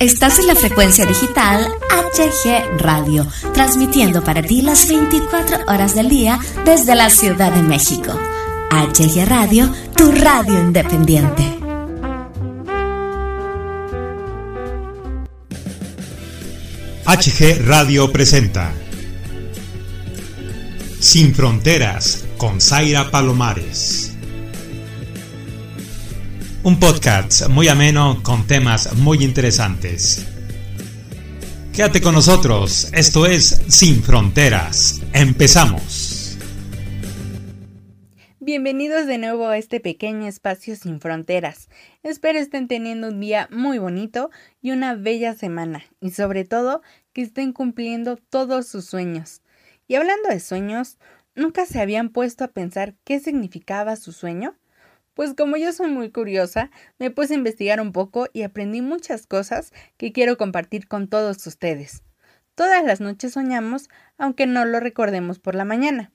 Estás en la frecuencia digital HG Radio, transmitiendo para ti las 24 horas del día desde la Ciudad de México. HG Radio, tu radio independiente. HG Radio presenta Sin Fronteras con Zaira Palomares. Un podcast muy ameno con temas muy interesantes. Quédate con nosotros, esto es Sin Fronteras. Empezamos. Bienvenidos de nuevo a este pequeño espacio sin fronteras. Espero estén teniendo un día muy bonito y una bella semana y sobre todo que estén cumpliendo todos sus sueños. Y hablando de sueños, ¿nunca se habían puesto a pensar qué significaba su sueño? Pues como yo soy muy curiosa, me puse a investigar un poco y aprendí muchas cosas que quiero compartir con todos ustedes. Todas las noches soñamos, aunque no lo recordemos por la mañana.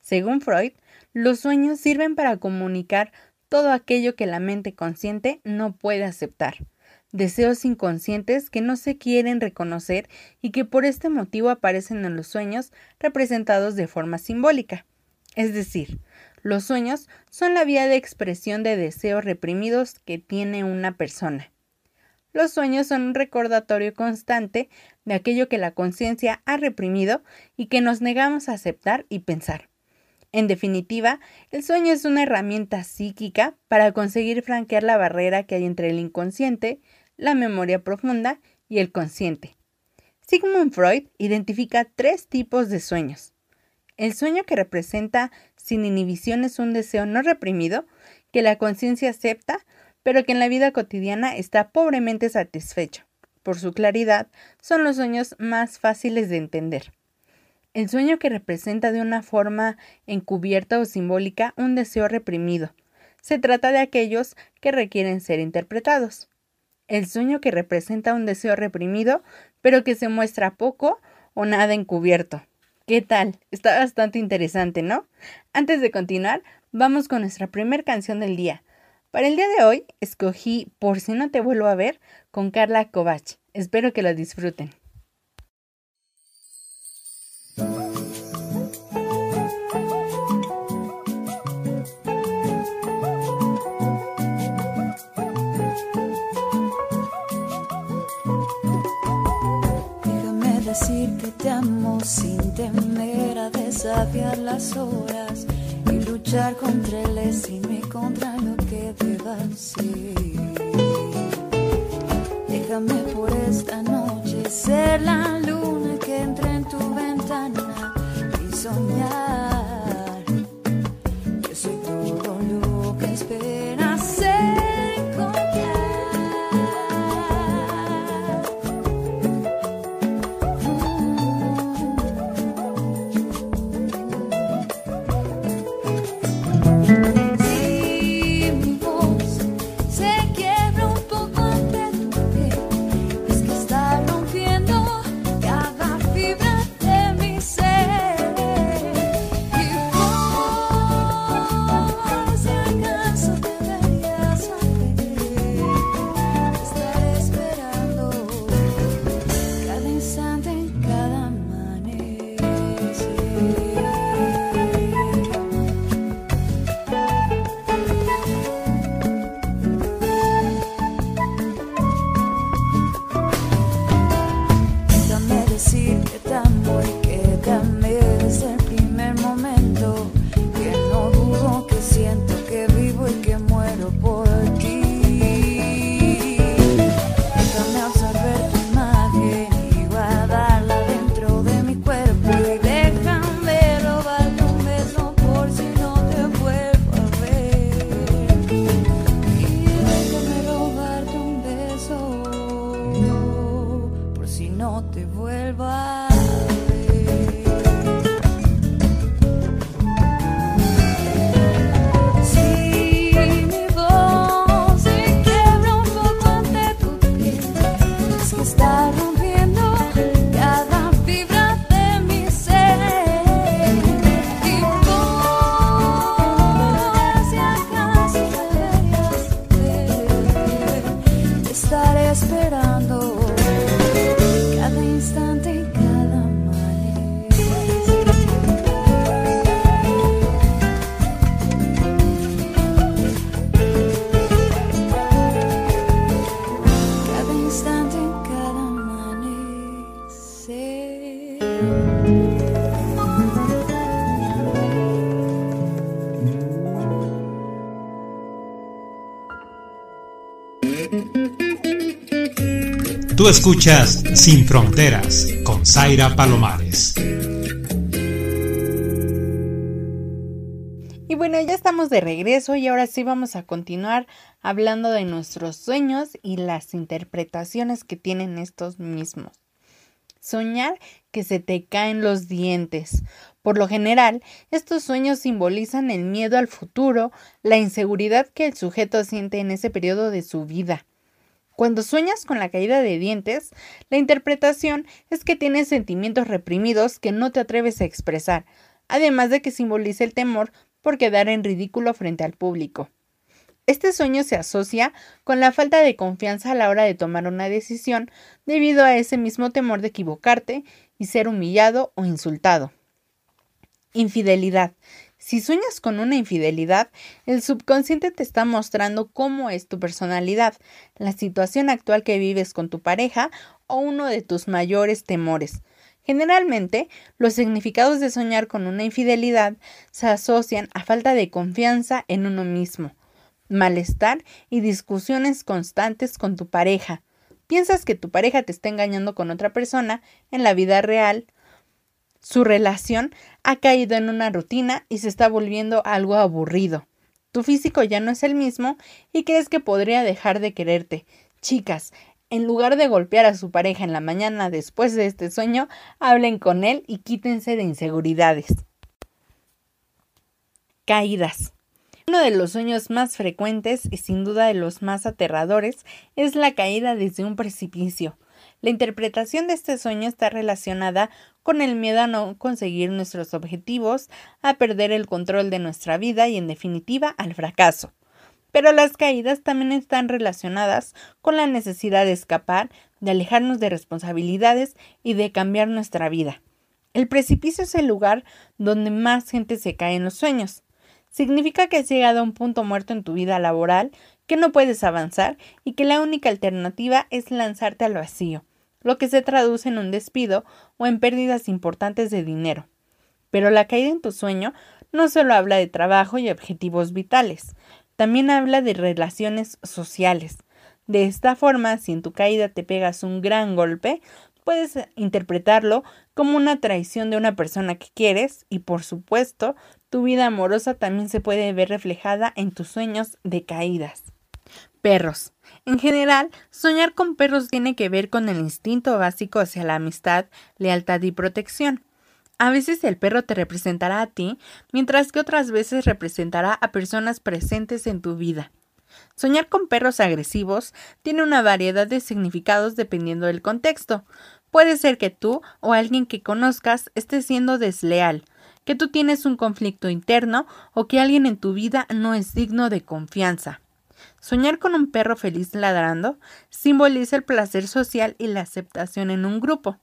Según Freud, los sueños sirven para comunicar todo aquello que la mente consciente no puede aceptar. Deseos inconscientes que no se quieren reconocer y que por este motivo aparecen en los sueños representados de forma simbólica. Es decir, los sueños son la vía de expresión de deseos reprimidos que tiene una persona. Los sueños son un recordatorio constante de aquello que la conciencia ha reprimido y que nos negamos a aceptar y pensar. En definitiva, el sueño es una herramienta psíquica para conseguir franquear la barrera que hay entre el inconsciente, la memoria profunda y el consciente. Sigmund Freud identifica tres tipos de sueños. El sueño que representa sin inhibición es un deseo no reprimido que la conciencia acepta, pero que en la vida cotidiana está pobremente satisfecho. Por su claridad, son los sueños más fáciles de entender. El sueño que representa de una forma encubierta o simbólica un deseo reprimido. Se trata de aquellos que requieren ser interpretados. El sueño que representa un deseo reprimido, pero que se muestra poco o nada encubierto. ¿Qué tal? Está bastante interesante, ¿no? Antes de continuar, vamos con nuestra primera canción del día. Para el día de hoy, escogí Por si no te vuelvo a ver con Carla Kovach. Espero que la disfruten. Decir que te amo sin temer a desafiar las horas y luchar contra el destino y contra lo que deba ser. Déjame por esta noche ser la luna que entra en tu ventana y soñar que soy todo lo que esperas no te vuelvas. Tú escuchas Sin Fronteras con Zaira Palomares. Y bueno, ya estamos de regreso y ahora sí vamos a continuar hablando de nuestros sueños y las interpretaciones que tienen estos mismos. Soñar que se te caen los dientes. Por lo general, estos sueños simbolizan el miedo al futuro, la inseguridad que el sujeto siente en ese periodo de su vida. Cuando sueñas con la caída de dientes, la interpretación es que tienes sentimientos reprimidos que no te atreves a expresar, además de que simboliza el temor por quedar en ridículo frente al público. Este sueño se asocia con la falta de confianza a la hora de tomar una decisión debido a ese mismo temor de equivocarte y ser humillado o insultado. Infidelidad. Si sueñas con una infidelidad, el subconsciente te está mostrando cómo es tu personalidad, la situación actual que vives con tu pareja o uno de tus mayores temores. Generalmente, los significados de soñar con una infidelidad se asocian a falta de confianza en uno mismo, malestar y discusiones constantes con tu pareja. Piensas que tu pareja te está engañando con otra persona en la vida real. Su relación ha caído en una rutina y se está volviendo algo aburrido. Tu físico ya no es el mismo y crees que podría dejar de quererte. Chicas, en lugar de golpear a su pareja en la mañana después de este sueño, hablen con él y quítense de inseguridades. Caídas. Uno de los sueños más frecuentes y sin duda de los más aterradores es la caída desde un precipicio. La interpretación de este sueño está relacionada con el miedo a no conseguir nuestros objetivos, a perder el control de nuestra vida y en definitiva al fracaso. Pero las caídas también están relacionadas con la necesidad de escapar, de alejarnos de responsabilidades y de cambiar nuestra vida. El precipicio es el lugar donde más gente se cae en los sueños significa que has llegado a un punto muerto en tu vida laboral, que no puedes avanzar y que la única alternativa es lanzarte al vacío, lo que se traduce en un despido o en pérdidas importantes de dinero. Pero la caída en tu sueño no solo habla de trabajo y objetivos vitales, también habla de relaciones sociales. De esta forma, si en tu caída te pegas un gran golpe, puedes interpretarlo como una traición de una persona que quieres y por supuesto tu vida amorosa también se puede ver reflejada en tus sueños de caídas. Perros. En general, soñar con perros tiene que ver con el instinto básico hacia la amistad, lealtad y protección. A veces el perro te representará a ti, mientras que otras veces representará a personas presentes en tu vida. Soñar con perros agresivos tiene una variedad de significados dependiendo del contexto. Puede ser que tú o alguien que conozcas esté siendo desleal, que tú tienes un conflicto interno o que alguien en tu vida no es digno de confianza. Soñar con un perro feliz ladrando simboliza el placer social y la aceptación en un grupo.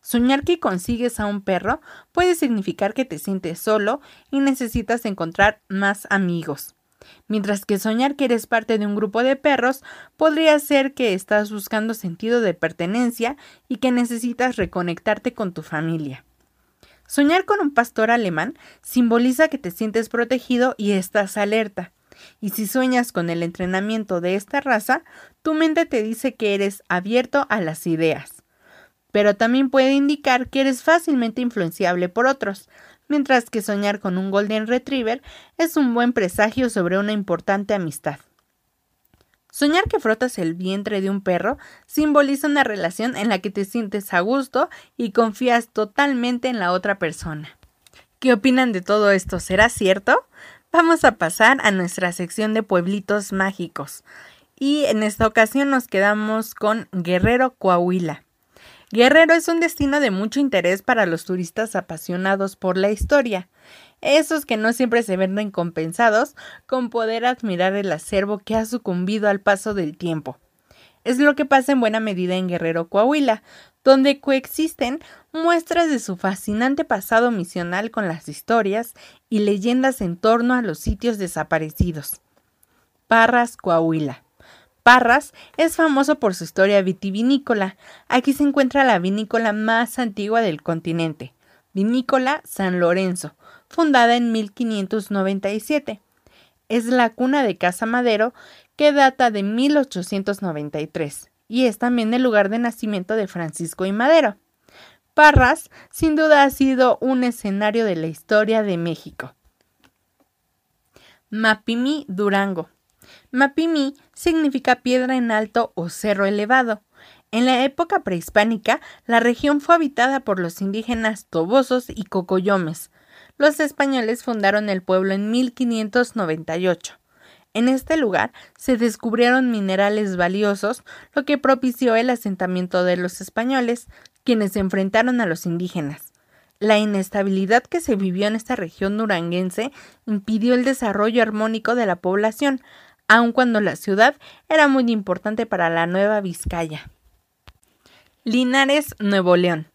Soñar que consigues a un perro puede significar que te sientes solo y necesitas encontrar más amigos. Mientras que soñar que eres parte de un grupo de perros podría ser que estás buscando sentido de pertenencia y que necesitas reconectarte con tu familia. Soñar con un pastor alemán simboliza que te sientes protegido y estás alerta. Y si sueñas con el entrenamiento de esta raza, tu mente te dice que eres abierto a las ideas. Pero también puede indicar que eres fácilmente influenciable por otros, mientras que soñar con un Golden Retriever es un buen presagio sobre una importante amistad. Soñar que frotas el vientre de un perro simboliza una relación en la que te sientes a gusto y confías totalmente en la otra persona. ¿Qué opinan de todo esto? ¿Será cierto? Vamos a pasar a nuestra sección de pueblitos mágicos. Y en esta ocasión nos quedamos con Guerrero Coahuila. Guerrero es un destino de mucho interés para los turistas apasionados por la historia esos que no siempre se ven recompensados con poder admirar el acervo que ha sucumbido al paso del tiempo. Es lo que pasa en buena medida en Guerrero Coahuila, donde coexisten muestras de su fascinante pasado misional con las historias y leyendas en torno a los sitios desaparecidos. Parras, Coahuila. Parras es famoso por su historia vitivinícola. Aquí se encuentra la vinícola más antigua del continente, Vinícola San Lorenzo, fundada en 1597. es la cuna de Casa Madero que data de 1893 y es también el lugar de nacimiento de Francisco y Madero. Parras sin duda ha sido un escenario de la historia de México. Mapimí Durango. Mapimí significa piedra en alto o cerro elevado. En la época prehispánica, la región fue habitada por los indígenas tobosos y cocoyomes. Los españoles fundaron el pueblo en 1598. En este lugar se descubrieron minerales valiosos, lo que propició el asentamiento de los españoles, quienes se enfrentaron a los indígenas. La inestabilidad que se vivió en esta región duranguense impidió el desarrollo armónico de la población, aun cuando la ciudad era muy importante para la Nueva Vizcaya. Linares, Nuevo León.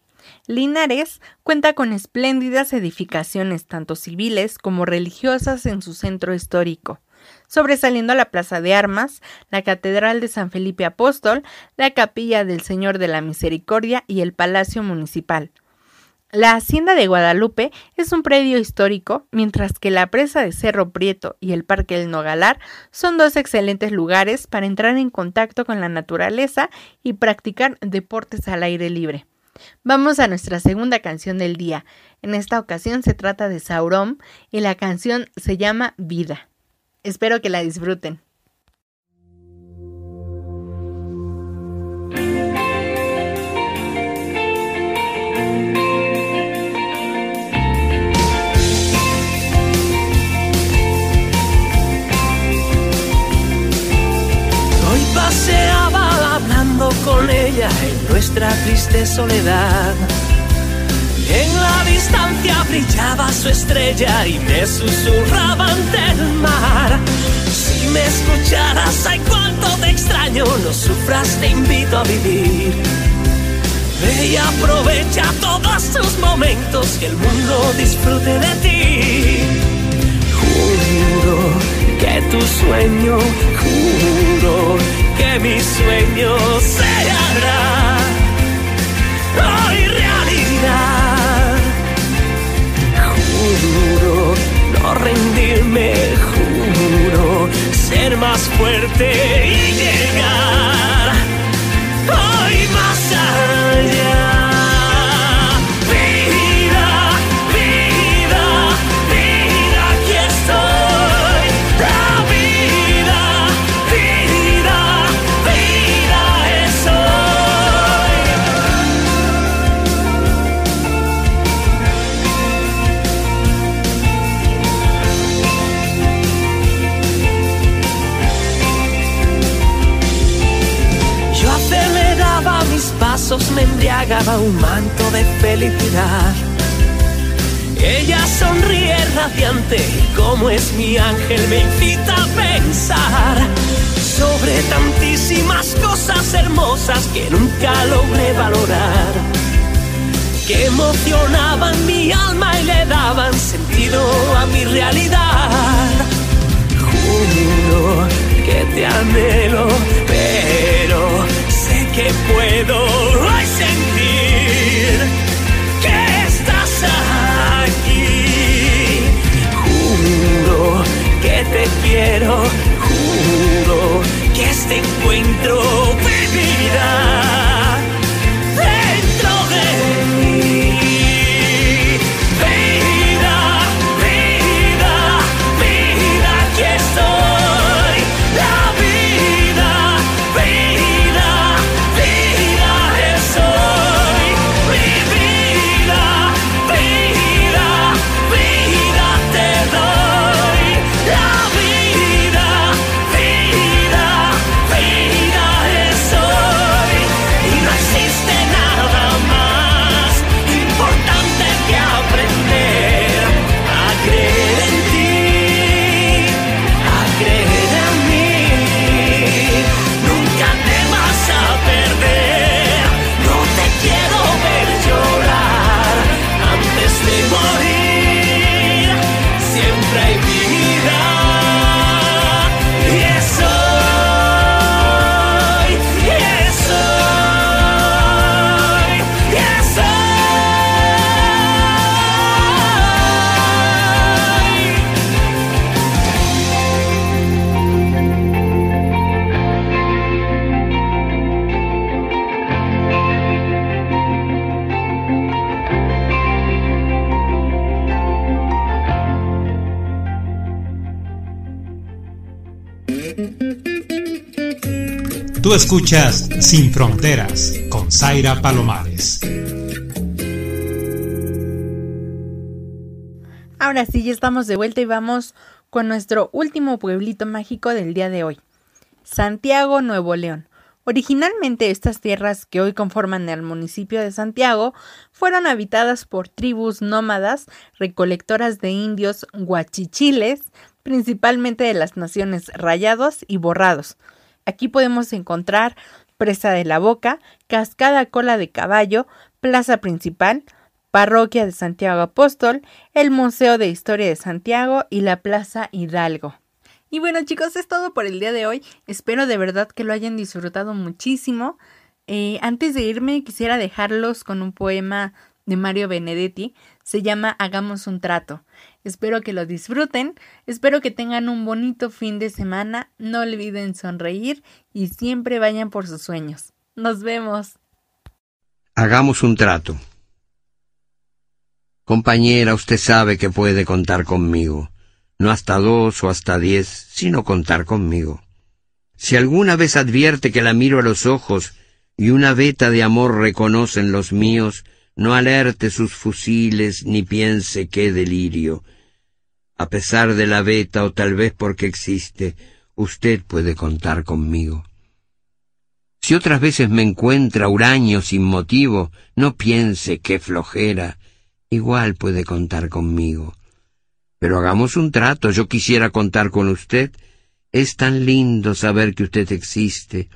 Linares cuenta con espléndidas edificaciones tanto civiles como religiosas en su centro histórico, sobresaliendo la Plaza de Armas, la Catedral de San Felipe Apóstol, la Capilla del Señor de la Misericordia y el Palacio Municipal. La Hacienda de Guadalupe es un predio histórico, mientras que la presa de Cerro Prieto y el Parque del Nogalar son dos excelentes lugares para entrar en contacto con la naturaleza y practicar deportes al aire libre. Vamos a nuestra segunda canción del día. En esta ocasión se trata de Sauron y la canción se llama Vida. Espero que la disfruten. con ella en nuestra triste soledad. En la distancia brillaba su estrella y me susurraba ante mar. Sufras, te invito a vivir. Ve y aprovecha todos tus momentos, que el mundo disfrute de ti. Juro que tu sueño, juro que mi sueño se hará hoy realidad. Juro no rendirme, juro ser más fuerte y llegar un manto de felicidad. Ella sonríe radiante como es mi ángel me invita a pensar sobre tantísimas cosas hermosas que nunca logré valorar. Que emocionaban mi alma y le daban sentido a mi realidad. Juro que te anhelo, pero que puedo sentir Escuchas Sin Fronteras con Zaira Palomares. Ahora sí, ya estamos de vuelta y vamos con nuestro último pueblito mágico del día de hoy, Santiago, Nuevo León. Originalmente estas tierras que hoy conforman el municipio de Santiago fueron habitadas por tribus nómadas recolectoras de indios guachichiles, principalmente de las naciones Rayados y Borrados, Aquí podemos encontrar Presa de la Boca, Cascada Cola de Caballo, Plaza Principal, Parroquia de Santiago Apóstol, el Museo de Historia de Santiago y la Plaza Hidalgo. Y bueno chicos, es todo por el día de hoy. Espero de verdad que lo hayan disfrutado muchísimo. Eh, antes de irme quisiera dejarlos con un poema de Mario Benedetti. Se llama Hagamos un trato. Espero que lo disfruten, espero que tengan un bonito fin de semana, no olviden sonreír y siempre vayan por sus sueños. Nos vemos. Hagamos un trato. Compañera, usted sabe que puede contar conmigo, no hasta dos o hasta diez, sino contar conmigo. Si alguna vez advierte que la miro a los ojos y una veta de amor reconocen los míos, no alerte sus fusiles ni piense qué delirio, a pesar de la beta o tal vez porque existe, usted puede contar conmigo. Si otras veces me encuentra huraño sin motivo, no piense qué flojera, igual puede contar conmigo. Pero hagamos un trato, yo quisiera contar con usted. Es tan lindo saber que usted existe.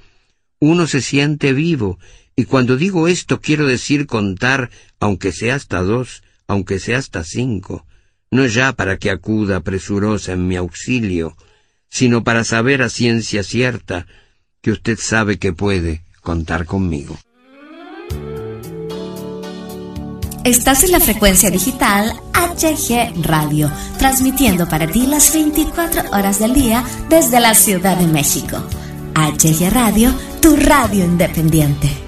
Uno se siente vivo, y cuando digo esto quiero decir contar, aunque sea hasta dos, aunque sea hasta cinco no ya para que acuda presurosa en mi auxilio, sino para saber a ciencia cierta que usted sabe que puede contar conmigo. Estás en la frecuencia digital HG Radio, transmitiendo para ti las 24 horas del día desde la Ciudad de México. HG Radio, tu radio independiente.